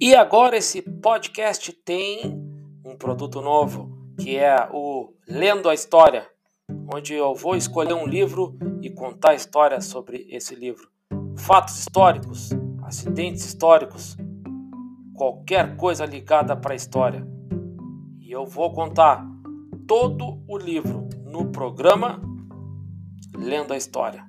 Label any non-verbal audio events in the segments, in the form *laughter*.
E agora esse podcast tem um produto novo, que é o Lendo a História, onde eu vou escolher um livro e contar histórias sobre esse livro. Fatos históricos, acidentes históricos, qualquer coisa ligada para a história. E eu vou contar todo o livro no programa Lendo a História.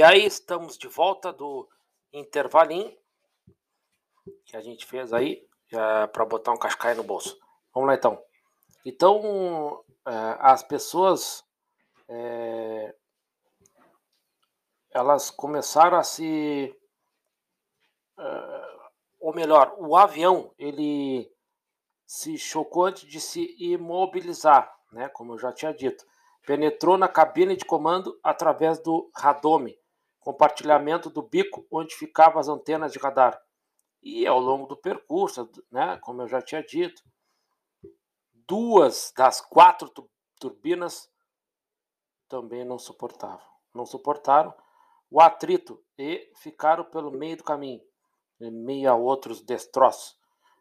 E aí estamos de volta do intervalinho que a gente fez aí para botar um cascaio no bolso. Vamos lá então. Então é, as pessoas é, elas começaram a se é, ou melhor, o avião ele se chocou antes de se imobilizar, né? Como eu já tinha dito, penetrou na cabine de comando através do radome, compartilhamento do bico onde ficavam as antenas de radar. E ao longo do percurso, né, como eu já tinha dito, duas das quatro turbinas também não suportavam. Não suportaram o atrito e ficaram pelo meio do caminho, em meio a outros destroços.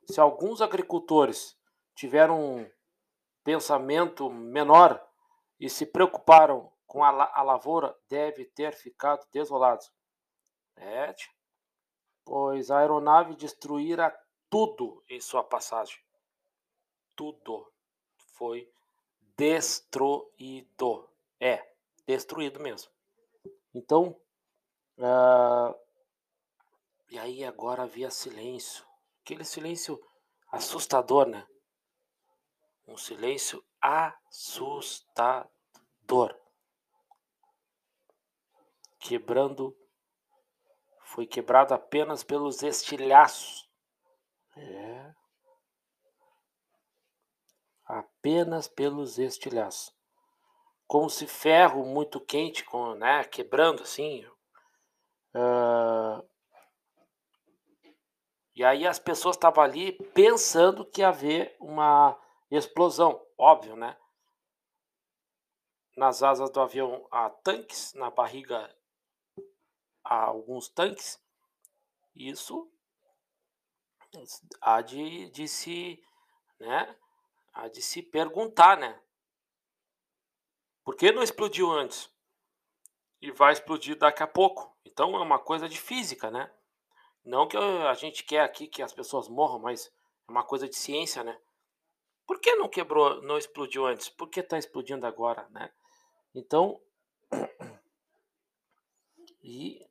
Se alguns agricultores tiveram um pensamento menor e se preocuparam com a, a lavoura deve ter ficado desolado. É, pois a aeronave destruíra tudo em sua passagem. Tudo foi destruído. É, destruído mesmo. Então, uh, e aí agora havia silêncio. Aquele silêncio assustador, né? Um silêncio assustador quebrando, foi quebrado apenas pelos estilhaços. É. Apenas pelos estilhaços. Como se ferro muito quente, com, né, quebrando assim. Uh, e aí as pessoas estavam ali pensando que ia haver uma explosão, óbvio, né? Nas asas do avião há tanques, na barriga a alguns tanques, isso há de, de se, né, há de se perguntar, né? Por que não explodiu antes? E vai explodir daqui a pouco. Então é uma coisa de física, né? Não que a gente quer aqui que as pessoas morram, mas é uma coisa de ciência, né? Por que não quebrou, não explodiu antes? Por que está explodindo agora, né? Então, *clears throat* e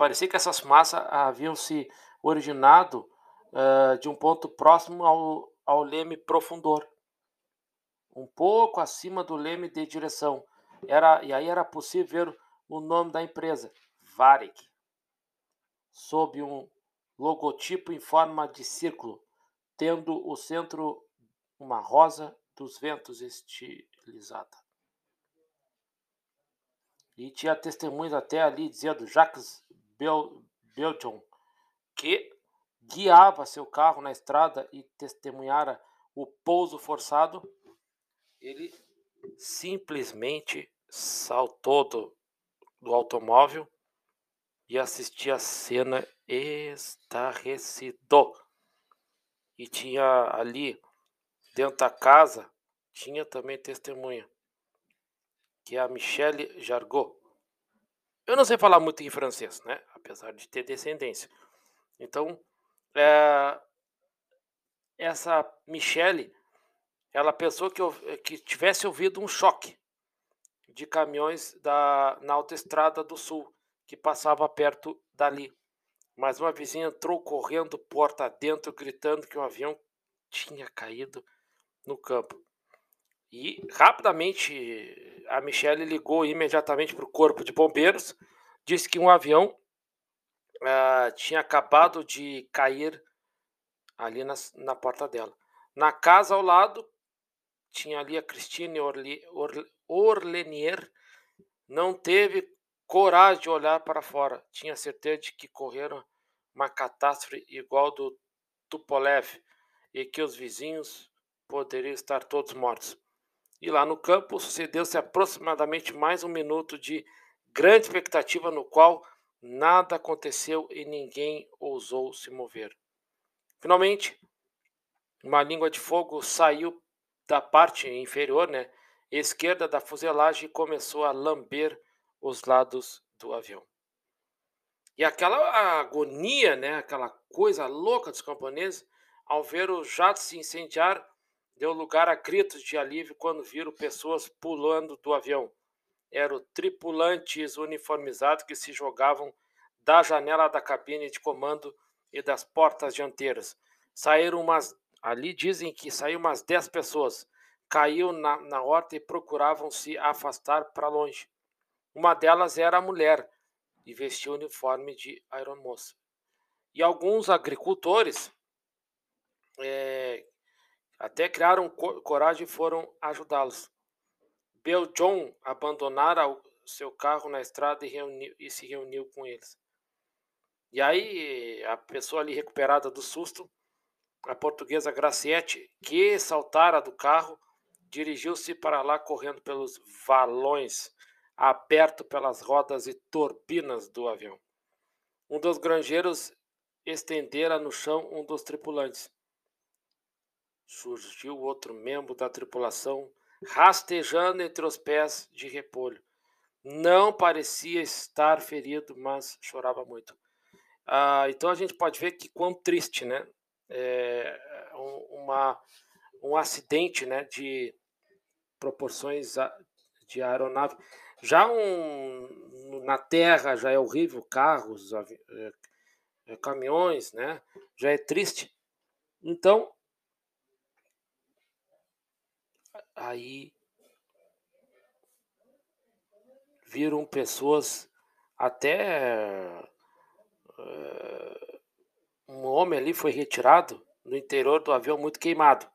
parecia que essas fumaças haviam se originado uh, de um ponto próximo ao, ao leme profundor, um pouco acima do leme de direção. Era, e aí era possível ver o nome da empresa, Varig, sob um logotipo em forma de círculo, tendo o centro uma rosa dos ventos estilizada. E tinha testemunhas até ali dizendo Jacques Bel que guiava seu carro na estrada e testemunhara o pouso forçado, ele simplesmente saltou do, do automóvel e assistia a cena estarrecido. E tinha ali, dentro da casa, tinha também testemunha, que é a Michelle Jargot. Eu não sei falar muito em francês, né? Apesar de ter descendência. Então, é, essa Michelle, ela pensou que, que tivesse ouvido um choque de caminhões da, na autoestrada do sul, que passava perto dali. Mas uma vizinha entrou correndo porta dentro, gritando que o avião tinha caído no campo. E rapidamente a Michelle ligou imediatamente para o corpo de bombeiros, disse que um avião uh, tinha acabado de cair ali na, na porta dela. Na casa ao lado tinha ali a Christine Orli, Orlenier, não teve coragem de olhar para fora. Tinha certeza de que correram uma catástrofe igual do Tupolev e que os vizinhos poderiam estar todos mortos. E lá no campo sucedeu-se aproximadamente mais um minuto de grande expectativa, no qual nada aconteceu e ninguém ousou se mover. Finalmente, uma língua de fogo saiu da parte inferior, né, esquerda da fuselagem e começou a lamber os lados do avião. E aquela agonia, né, aquela coisa louca dos camponeses, ao ver o jato se incendiar, deu lugar a gritos de alívio quando viram pessoas pulando do avião. Eram tripulantes uniformizados que se jogavam da janela da cabine de comando e das portas dianteiras. Saíram umas. Ali dizem que saíram umas 10 pessoas. Caiu na, na horta e procuravam se afastar para longe. Uma delas era a mulher e vestia o uniforme de aeromoça. E alguns agricultores é, até criaram coragem e foram ajudá-los. Bill John abandonara seu carro na estrada e, reuniu, e se reuniu com eles. E aí, a pessoa ali recuperada do susto, a portuguesa Graciete, que saltara do carro, dirigiu-se para lá correndo pelos valões, aberto pelas rodas e turbinas do avião. Um dos granjeiros estendera no chão um dos tripulantes surgiu outro membro da tripulação, rastejando entre os pés de repolho. Não parecia estar ferido, mas chorava muito. Ah, então a gente pode ver que quão triste, né? É uma, um acidente, né? De proporções de aeronave. Já um, na terra já é horrível, carros, é, caminhões, né? Já é triste. Então aí viram pessoas até uh, um homem ali foi retirado no interior do avião muito queimado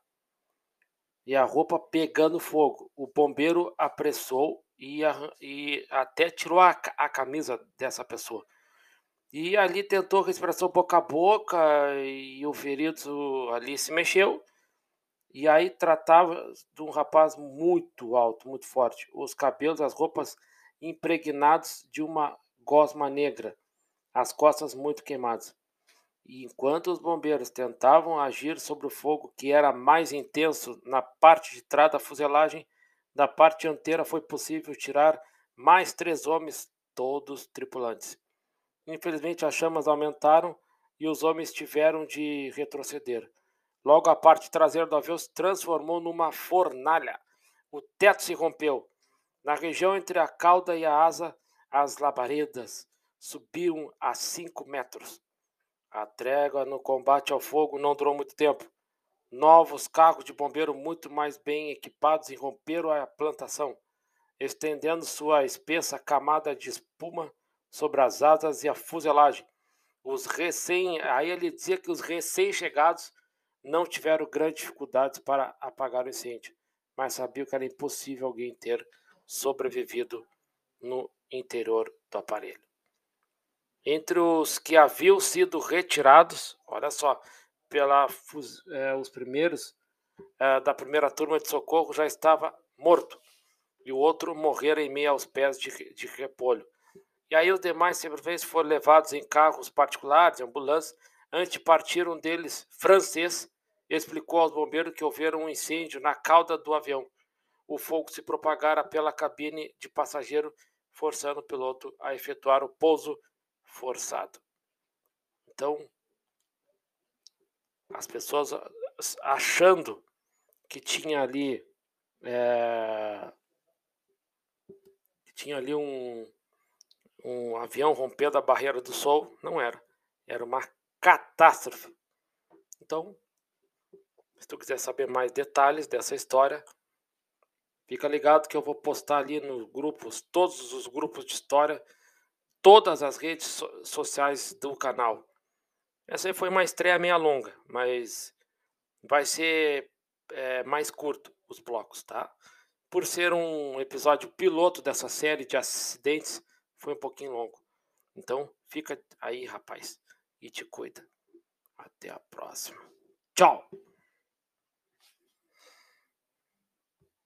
e a roupa pegando fogo. O bombeiro apressou e, e até tirou a, a camisa dessa pessoa. E ali tentou respiração boca a boca e o ferido ali se mexeu e aí tratava de um rapaz muito alto, muito forte, os cabelos, as roupas impregnados de uma gosma negra, as costas muito queimadas. E enquanto os bombeiros tentavam agir sobre o fogo, que era mais intenso na parte de trás da fuselagem, da parte dianteira foi possível tirar mais três homens, todos tripulantes. Infelizmente, as chamas aumentaram e os homens tiveram de retroceder. Logo, a parte traseira do avião se transformou numa fornalha. O teto se rompeu. Na região entre a cauda e a asa, as labaredas subiam a cinco metros. A trégua no combate ao fogo não durou muito tempo. Novos carros de bombeiro muito mais bem equipados irromperam a plantação, estendendo sua espessa camada de espuma sobre as asas e a fuselagem. Os recém, aí ele dizia que os recém-chegados não tiveram grandes dificuldades para apagar o incêndio, mas sabiam que era impossível alguém ter sobrevivido no interior do aparelho. Entre os que haviam sido retirados, olha só, pela, é, os primeiros é, da primeira turma de socorro já estava morto e o outro morrera em meio aos pés de, de repolho. E aí os demais sobreviventes foram levados em carros particulares, ambulâncias. Antes de partir, um deles, francês, explicou aos bombeiros que houveram um incêndio na cauda do avião. O fogo se propagara pela cabine de passageiro, forçando o piloto a efetuar o pouso forçado. Então, as pessoas achando que tinha ali é, tinha ali um, um avião rompendo a barreira do sol, não era. Era uma catástrofe. Então, se tu quiser saber mais detalhes dessa história, fica ligado que eu vou postar ali nos grupos, todos os grupos de história, todas as redes so sociais do canal. Essa aí foi uma estreia meia longa, mas vai ser é, mais curto os blocos, tá? Por ser um episódio piloto dessa série de acidentes, foi um pouquinho longo. Então, fica aí, rapaz, e te cuida. Até a próxima. Tchau!